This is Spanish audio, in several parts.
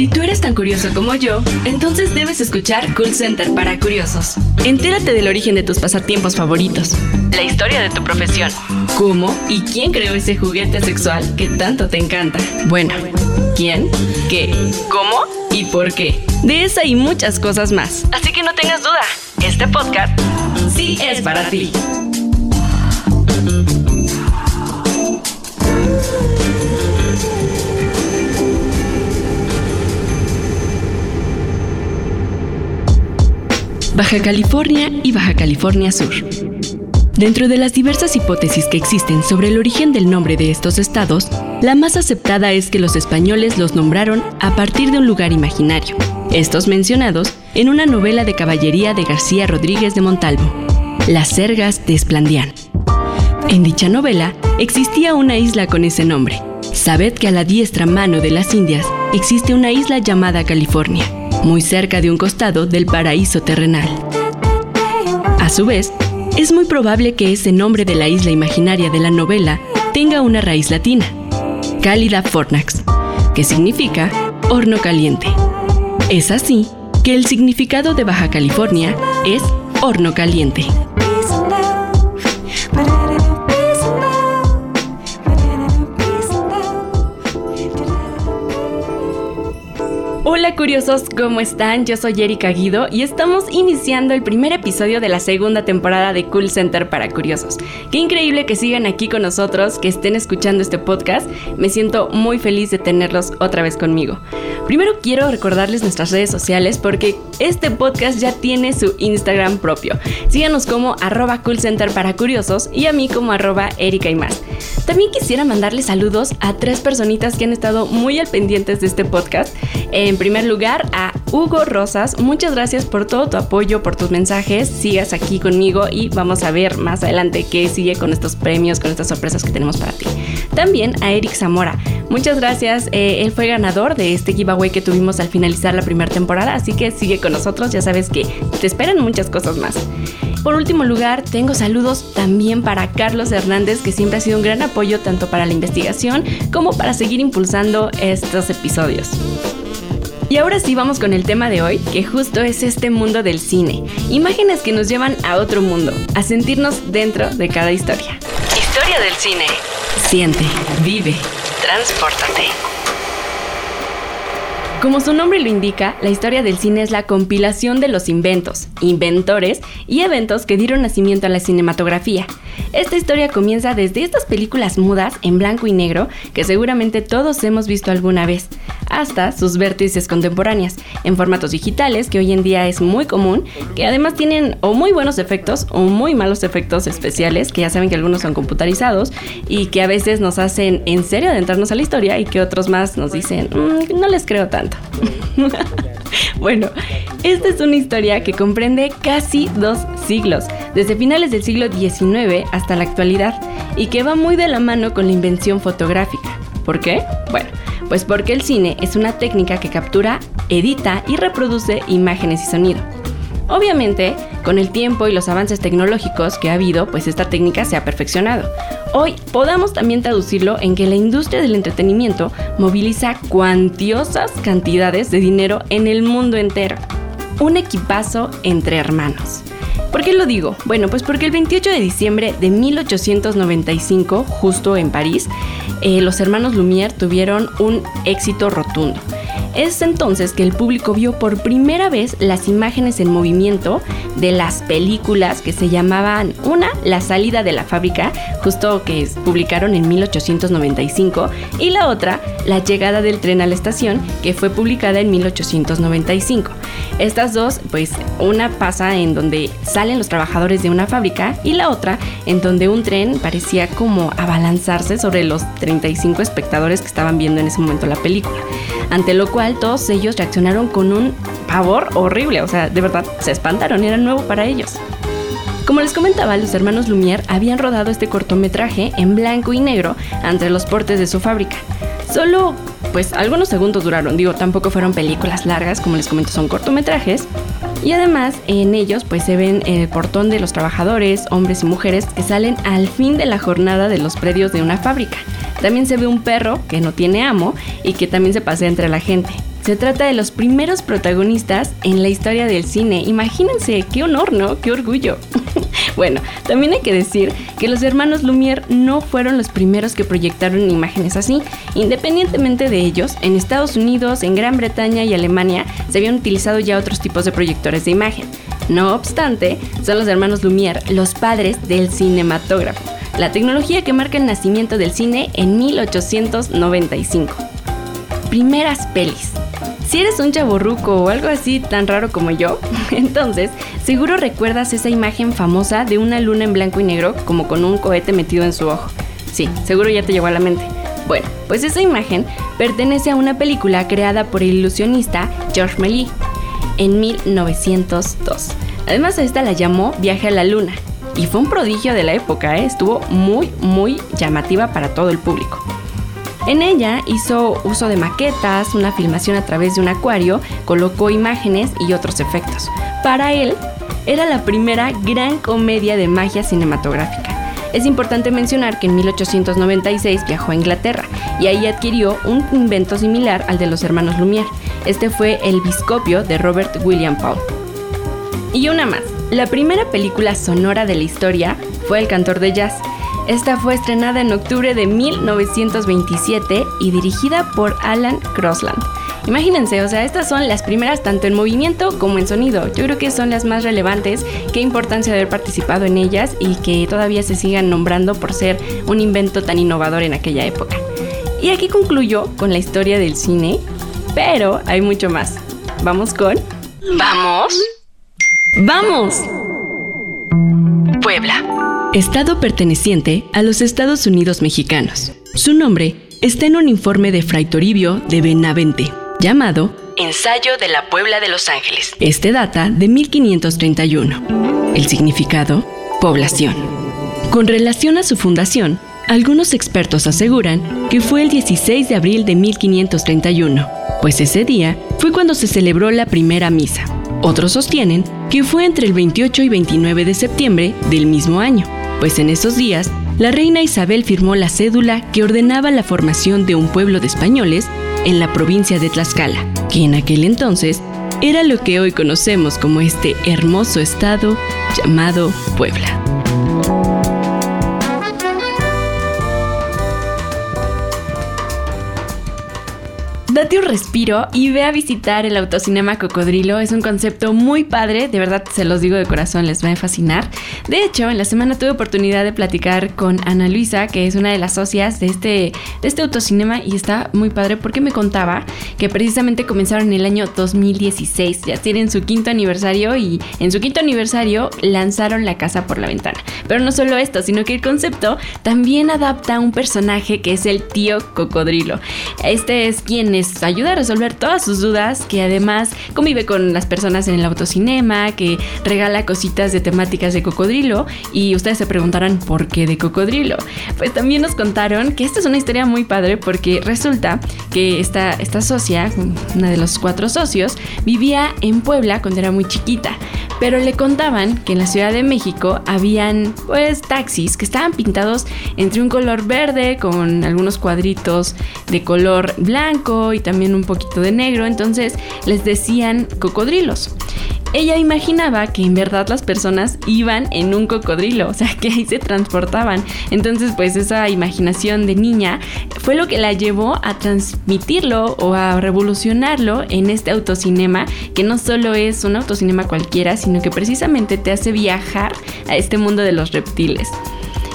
Si tú eres tan curioso como yo, entonces debes escuchar Cool Center para curiosos. Entérate del origen de tus pasatiempos favoritos, la historia de tu profesión, cómo y quién creó ese juguete sexual que tanto te encanta. Bueno, ¿quién? ¿Qué? ¿Cómo? ¿Y por qué? De esa y muchas cosas más. Así que no tengas duda, este podcast sí es para ti. Baja California y Baja California Sur. Dentro de las diversas hipótesis que existen sobre el origen del nombre de estos estados, la más aceptada es que los españoles los nombraron a partir de un lugar imaginario, estos mencionados en una novela de caballería de García Rodríguez de Montalvo, Las Sergas de Esplandián. En dicha novela existía una isla con ese nombre. Sabed que a la diestra mano de las Indias existe una isla llamada California, muy cerca de un costado del paraíso terrenal. A su vez, es muy probable que ese nombre de la isla imaginaria de la novela tenga una raíz latina, Cálida Fornax, que significa horno caliente. Es así que el significado de Baja California es horno caliente. Curiosos, ¿cómo están? Yo soy Erika Guido y estamos iniciando el primer episodio de la segunda temporada de Cool Center para Curiosos. Qué increíble que sigan aquí con nosotros, que estén escuchando este podcast. Me siento muy feliz de tenerlos otra vez conmigo. Primero quiero recordarles nuestras redes sociales porque este podcast ya tiene su Instagram propio. Síganos como arroba Cool Center para Curiosos y a mí como arroba Erika y más. También quisiera mandarles saludos a tres personitas que han estado muy al pendientes de este podcast. En primer lugar, a Hugo Rosas, muchas gracias por todo tu apoyo, por tus mensajes. Sigas aquí conmigo y vamos a ver más adelante qué sigue con estos premios, con estas sorpresas que tenemos para ti. También a Eric Zamora, muchas gracias. Eh, él fue ganador de este giveaway que tuvimos al finalizar la primera temporada, así que sigue con nosotros. Ya sabes que te esperan muchas cosas más. Por último lugar, tengo saludos también para Carlos Hernández, que siempre ha sido un gran apoyo tanto para la investigación como para seguir impulsando estos episodios. Y ahora sí vamos con el tema de hoy, que justo es este mundo del cine. Imágenes que nos llevan a otro mundo, a sentirnos dentro de cada historia. Historia del cine. Siente, vive, transpórtate. Como su nombre lo indica, la historia del cine es la compilación de los inventos, inventores y eventos que dieron nacimiento a la cinematografía. Esta historia comienza desde estas películas mudas en blanco y negro que seguramente todos hemos visto alguna vez, hasta sus vértices contemporáneas, en formatos digitales que hoy en día es muy común, que además tienen o muy buenos efectos o muy malos efectos especiales, que ya saben que algunos son computarizados y que a veces nos hacen en serio adentrarnos a la historia y que otros más nos dicen, mm, no les creo tanto. bueno, esta es una historia que comprende casi dos siglos, desde finales del siglo XIX hasta la actualidad, y que va muy de la mano con la invención fotográfica. ¿Por qué? Bueno, pues porque el cine es una técnica que captura, edita y reproduce imágenes y sonido. Obviamente, con el tiempo y los avances tecnológicos que ha habido, pues esta técnica se ha perfeccionado. Hoy podamos también traducirlo en que la industria del entretenimiento moviliza cuantiosas cantidades de dinero en el mundo entero. Un equipazo entre hermanos. ¿Por qué lo digo? Bueno, pues porque el 28 de diciembre de 1895, justo en París, eh, los hermanos Lumière tuvieron un éxito rotundo. Es entonces que el público vio por primera vez las imágenes en movimiento de las películas que se llamaban una, La salida de la fábrica, justo que publicaron en 1895, y la otra, La llegada del tren a la estación, que fue publicada en 1895. Estas dos, pues una pasa en donde salen los trabajadores de una fábrica y la otra en donde un tren parecía como abalanzarse sobre los 35 espectadores que estaban viendo en ese momento la película. Ante lo cual todos ellos reaccionaron con un pavor horrible, o sea, de verdad se espantaron, era nuevo para ellos. Como les comentaba, los hermanos Lumière habían rodado este cortometraje en blanco y negro ante los portes de su fábrica. Solo pues algunos segundos duraron, digo, tampoco fueron películas largas, como les comento, son cortometrajes. Y además en ellos pues se ven el portón de los trabajadores, hombres y mujeres que salen al fin de la jornada de los predios de una fábrica. También se ve un perro que no tiene amo y que también se pasea entre la gente. Se trata de los primeros protagonistas en la historia del cine. Imagínense, qué honor, ¿no? Qué orgullo. bueno, también hay que decir que los hermanos Lumière no fueron los primeros que proyectaron imágenes así. Independientemente de ellos, en Estados Unidos, en Gran Bretaña y Alemania se habían utilizado ya otros tipos de proyectores de imagen. No obstante, son los hermanos Lumière los padres del cinematógrafo, la tecnología que marca el nacimiento del cine en 1895. Primeras pelis. Si eres un chaborruco o algo así tan raro como yo, entonces seguro recuerdas esa imagen famosa de una luna en blanco y negro como con un cohete metido en su ojo. Sí, seguro ya te llegó a la mente. Bueno, pues esa imagen pertenece a una película creada por el ilusionista George Méliès en 1902. Además, esta la llamó Viaje a la Luna y fue un prodigio de la época, ¿eh? estuvo muy, muy llamativa para todo el público. En ella hizo uso de maquetas, una filmación a través de un acuario, colocó imágenes y otros efectos. Para él, era la primera gran comedia de magia cinematográfica. Es importante mencionar que en 1896 viajó a Inglaterra y ahí adquirió un invento similar al de los hermanos Lumière. Este fue el biscopio de Robert William Paul. Y una más. La primera película sonora de la historia fue El cantor de jazz, esta fue estrenada en octubre de 1927 y dirigida por Alan Crossland. Imagínense, o sea, estas son las primeras tanto en movimiento como en sonido. Yo creo que son las más relevantes. Qué importancia de haber participado en ellas y que todavía se sigan nombrando por ser un invento tan innovador en aquella época. Y aquí concluyo con la historia del cine, pero hay mucho más. Vamos con... ¿Vamos? ¡Vamos! Puebla estado perteneciente a los Estados Unidos mexicanos. Su nombre está en un informe de Fray Toribio de Benavente, llamado Ensayo de la Puebla de Los Ángeles. Este data de 1531. El significado, población. Con relación a su fundación, algunos expertos aseguran que fue el 16 de abril de 1531, pues ese día fue cuando se celebró la primera misa. Otros sostienen que fue entre el 28 y 29 de septiembre del mismo año pues en esos días la reina Isabel firmó la cédula que ordenaba la formación de un pueblo de españoles en la provincia de Tlaxcala, que en aquel entonces era lo que hoy conocemos como este hermoso estado llamado Puebla. Date un respiro y ve a visitar el autocinema Cocodrilo. Es un concepto muy padre, de verdad se los digo de corazón, les va a fascinar. De hecho, en la semana tuve oportunidad de platicar con Ana Luisa, que es una de las socias de este, de este autocinema y está muy padre porque me contaba que precisamente comenzaron en el año 2016. Ya tienen su quinto aniversario y en su quinto aniversario lanzaron La Casa por la Ventana. Pero no solo esto, sino que el concepto también adapta a un personaje que es el tío Cocodrilo. Este es quien ayuda a resolver todas sus dudas, que además convive con las personas en el autocinema, que regala cositas de temáticas de cocodrilo y ustedes se preguntarán por qué de cocodrilo. Pues también nos contaron que esta es una historia muy padre porque resulta que esta, esta socia, una de los cuatro socios, vivía en Puebla cuando era muy chiquita pero le contaban que en la Ciudad de México habían pues taxis que estaban pintados entre un color verde con algunos cuadritos de color blanco y también un poquito de negro, entonces les decían cocodrilos. Ella imaginaba que en verdad las personas iban en un cocodrilo, o sea, que ahí se transportaban. Entonces, pues esa imaginación de niña fue lo que la llevó a transmitirlo o a revolucionarlo en este autocinema, que no solo es un autocinema cualquiera, sino que precisamente te hace viajar a este mundo de los reptiles.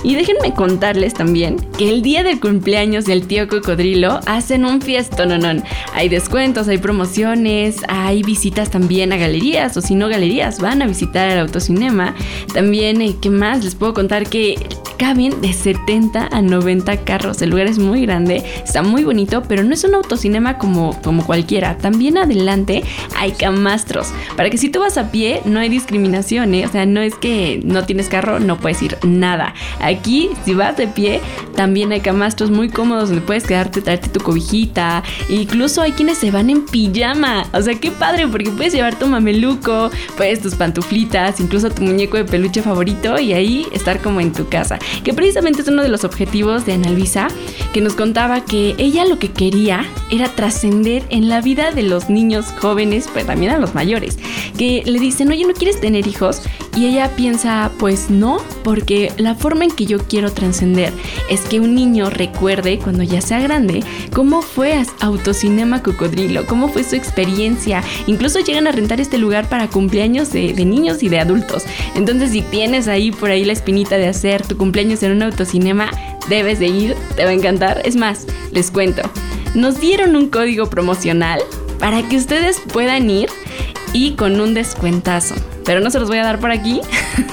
Y déjenme contarles también que el día del cumpleaños del tío Cocodrilo hacen un fiesta, no, no. Hay descuentos, hay promociones, hay visitas también a galerías, o si no galerías, van a visitar el autocinema. También, eh, ¿qué más? Les puedo contar que caben de 70 a 90 carros. El lugar es muy grande, está muy bonito, pero no es un autocinema como, como cualquiera. También adelante hay camastros. Para que si tú vas a pie, no hay discriminación, ¿eh? O sea, no es que no tienes carro, no puedes ir nada. Aquí, si vas de pie, también hay camastros muy cómodos donde puedes quedarte, traerte tu cobijita. Incluso hay quienes se van en pijama. O sea, qué padre, porque puedes llevar tu mameluco, puedes tus pantuflitas, incluso tu muñeco de peluche favorito y ahí estar como en tu casa. Que precisamente es uno de los objetivos de Ana Luisa, que nos contaba que ella lo que quería era trascender en la vida de los niños jóvenes, pero también a los mayores. Que le dicen, oye, ¿no quieres tener hijos? Y ella piensa, pues no, porque la forma en que yo quiero trascender es que un niño recuerde cuando ya sea grande cómo fue Autocinema Cocodrilo, cómo fue su experiencia. Incluso llegan a rentar este lugar para cumpleaños de, de niños y de adultos. Entonces, si tienes ahí por ahí la espinita de hacer tu cumpleaños en un autocinema, debes de ir, te va a encantar. Es más, les cuento, nos dieron un código promocional para que ustedes puedan ir y con un descuentazo. Pero no se los voy a dar por aquí.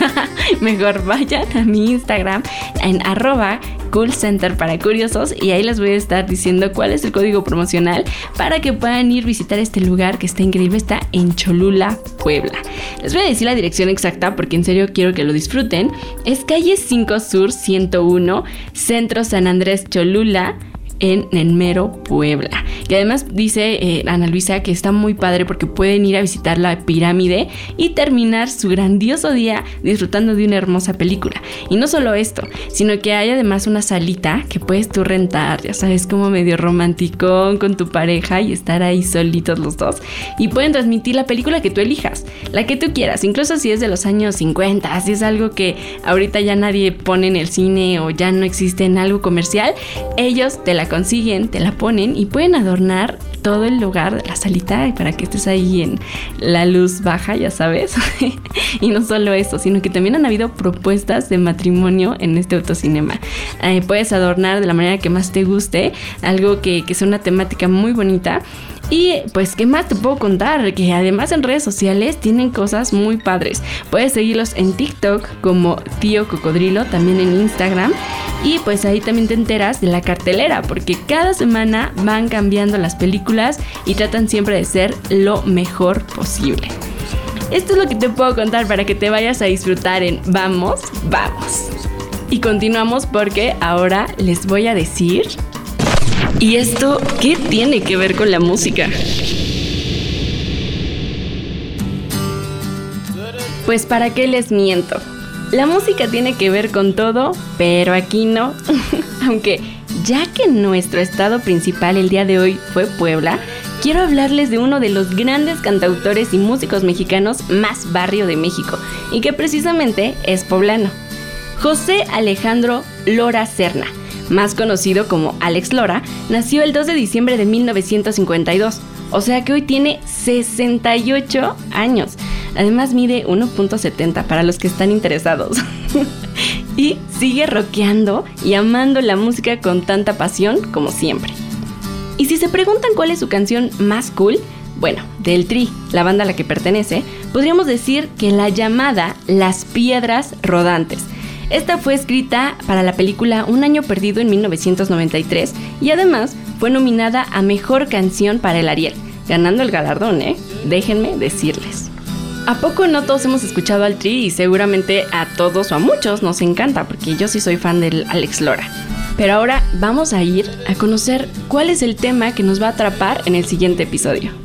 Mejor vayan a mi Instagram en arroba Cool Center para curiosos y ahí les voy a estar diciendo cuál es el código promocional para que puedan ir visitar este lugar que está increíble, está en Cholula, Puebla. Les voy a decir la dirección exacta porque en serio quiero que lo disfruten. Es calle 5 Sur 101, Centro San Andrés Cholula en Enmero, Puebla. Y además dice eh, Ana Luisa que está muy padre porque pueden ir a visitar la pirámide y terminar su grandioso día disfrutando de una hermosa película. Y no solo esto, sino que hay además una salita que puedes tú rentar, ya sabes, como medio romántico con tu pareja y estar ahí solitos los dos. Y pueden transmitir la película que tú elijas, la que tú quieras, incluso si es de los años 50, si es algo que ahorita ya nadie pone en el cine o ya no existe en algo comercial, ellos te la consiguen, te la ponen y pueden adornar todo el lugar, la salita, para que estés ahí en la luz baja, ya sabes. y no solo eso, sino que también han habido propuestas de matrimonio en este autocinema. Eh, puedes adornar de la manera que más te guste, algo que, que sea una temática muy bonita. Y pues, ¿qué más te puedo contar? Que además en redes sociales tienen cosas muy padres. Puedes seguirlos en TikTok como Tío Cocodrilo, también en Instagram. Y pues ahí también te enteras de la cartelera, porque cada semana van cambiando las películas y tratan siempre de ser lo mejor posible. Esto es lo que te puedo contar para que te vayas a disfrutar en Vamos, vamos. Y continuamos porque ahora les voy a decir ¿Y esto qué tiene que ver con la música? Pues para qué les miento. La música tiene que ver con todo, pero aquí no. Aunque ya que nuestro estado principal el día de hoy fue Puebla, quiero hablarles de uno de los grandes cantautores y músicos mexicanos más barrio de México, y que precisamente es poblano. José Alejandro Lora Serna más conocido como Alex Lora, nació el 2 de diciembre de 1952, o sea que hoy tiene 68 años. Además mide 1.70 para los que están interesados. y sigue rockeando y amando la música con tanta pasión como siempre. Y si se preguntan cuál es su canción más cool, bueno, del Tri, la banda a la que pertenece, podríamos decir que la llamada Las Piedras Rodantes, esta fue escrita para la película Un año perdido en 1993 y además fue nominada a Mejor Canción para el Ariel, ganando el galardón, ¿eh? Déjenme decirles. ¿A poco no todos hemos escuchado al Tri y seguramente a todos o a muchos nos encanta porque yo sí soy fan del Alex Lora? Pero ahora vamos a ir a conocer cuál es el tema que nos va a atrapar en el siguiente episodio.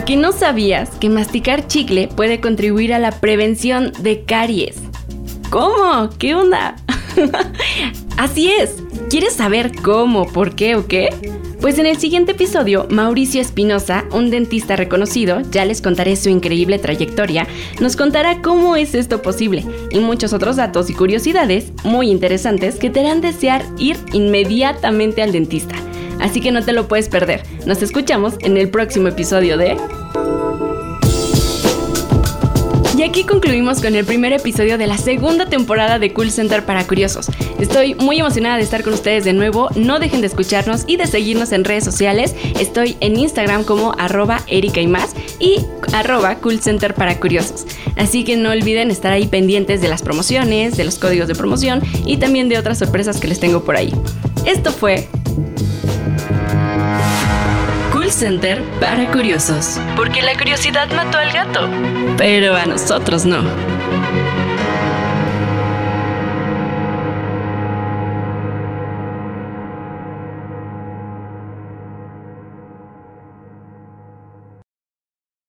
¿A no sabías que masticar chicle puede contribuir a la prevención de caries? ¿Cómo? ¿Qué onda? Así es. ¿Quieres saber cómo, por qué o qué? Pues en el siguiente episodio, Mauricio Espinosa, un dentista reconocido, ya les contaré su increíble trayectoria, nos contará cómo es esto posible y muchos otros datos y curiosidades muy interesantes que te harán desear ir inmediatamente al dentista así que no te lo puedes perder. Nos escuchamos en el próximo episodio de... Y aquí concluimos con el primer episodio de la segunda temporada de Cool Center para Curiosos. Estoy muy emocionada de estar con ustedes de nuevo. No dejen de escucharnos y de seguirnos en redes sociales. Estoy en Instagram como arroba Erika y más y arroba Cool Center para Curiosos. Así que no olviden estar ahí pendientes de las promociones, de los códigos de promoción y también de otras sorpresas que les tengo por ahí. Esto fue Center para curiosos. Porque la curiosidad mató al gato. Pero a nosotros no.